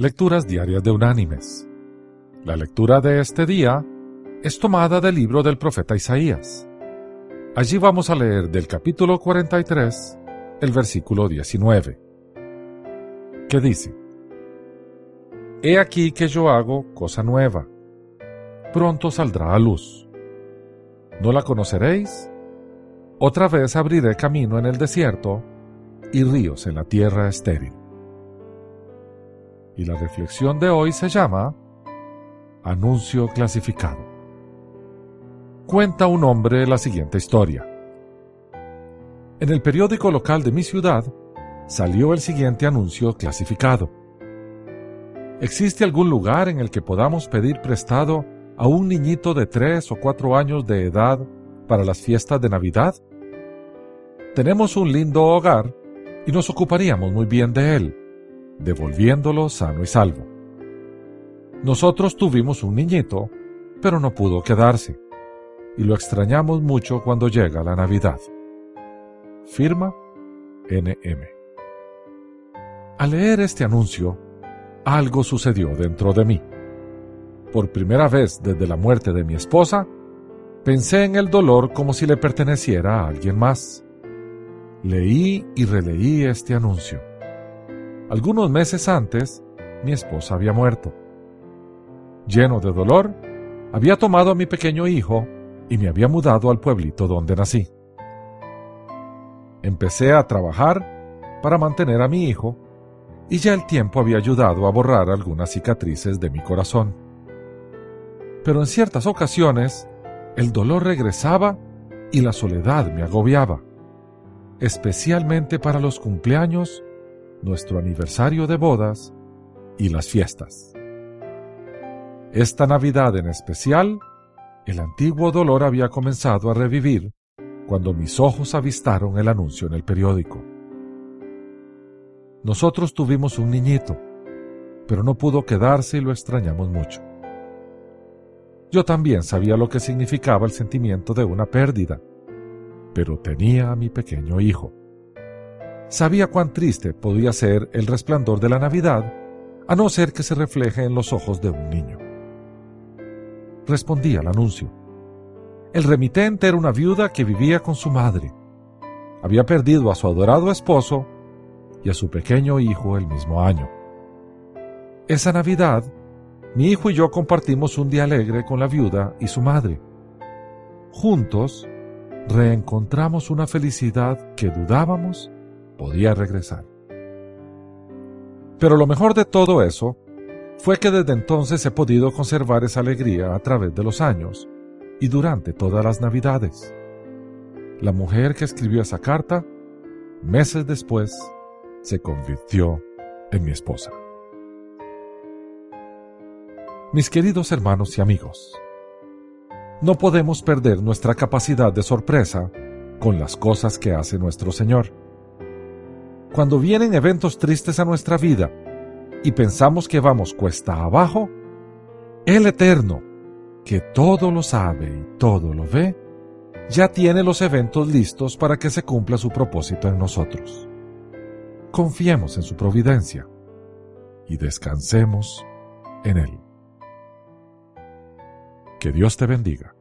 Lecturas Diarias de Unánimes. La lectura de este día es tomada del libro del profeta Isaías. Allí vamos a leer del capítulo 43, el versículo 19, que dice, He aquí que yo hago cosa nueva, pronto saldrá a luz. ¿No la conoceréis? Otra vez abriré camino en el desierto y ríos en la tierra estéril y la reflexión de hoy se llama Anuncio clasificado. Cuenta un hombre la siguiente historia. En el periódico local de mi ciudad salió el siguiente anuncio clasificado. ¿Existe algún lugar en el que podamos pedir prestado a un niñito de tres o cuatro años de edad para las fiestas de Navidad? Tenemos un lindo hogar y nos ocuparíamos muy bien de él devolviéndolo sano y salvo. Nosotros tuvimos un niñito, pero no pudo quedarse, y lo extrañamos mucho cuando llega la Navidad. Firma NM. Al leer este anuncio, algo sucedió dentro de mí. Por primera vez desde la muerte de mi esposa, pensé en el dolor como si le perteneciera a alguien más. Leí y releí este anuncio algunos meses antes, mi esposa había muerto. Lleno de dolor, había tomado a mi pequeño hijo y me había mudado al pueblito donde nací. Empecé a trabajar para mantener a mi hijo y ya el tiempo había ayudado a borrar algunas cicatrices de mi corazón. Pero en ciertas ocasiones, el dolor regresaba y la soledad me agobiaba, especialmente para los cumpleaños nuestro aniversario de bodas y las fiestas. Esta Navidad en especial, el antiguo dolor había comenzado a revivir cuando mis ojos avistaron el anuncio en el periódico. Nosotros tuvimos un niñito, pero no pudo quedarse y lo extrañamos mucho. Yo también sabía lo que significaba el sentimiento de una pérdida, pero tenía a mi pequeño hijo sabía cuán triste podía ser el resplandor de la Navidad, a no ser que se refleje en los ojos de un niño. Respondí al anuncio. El remitente era una viuda que vivía con su madre. Había perdido a su adorado esposo y a su pequeño hijo el mismo año. Esa Navidad, mi hijo y yo compartimos un día alegre con la viuda y su madre. Juntos, reencontramos una felicidad que dudábamos podía regresar. Pero lo mejor de todo eso fue que desde entonces he podido conservar esa alegría a través de los años y durante todas las navidades. La mujer que escribió esa carta, meses después, se convirtió en mi esposa. Mis queridos hermanos y amigos, no podemos perder nuestra capacidad de sorpresa con las cosas que hace nuestro Señor cuando vienen eventos tristes a nuestra vida y pensamos que vamos cuesta abajo, el Eterno, que todo lo sabe y todo lo ve, ya tiene los eventos listos para que se cumpla su propósito en nosotros. Confiemos en su providencia y descansemos en Él. Que Dios te bendiga.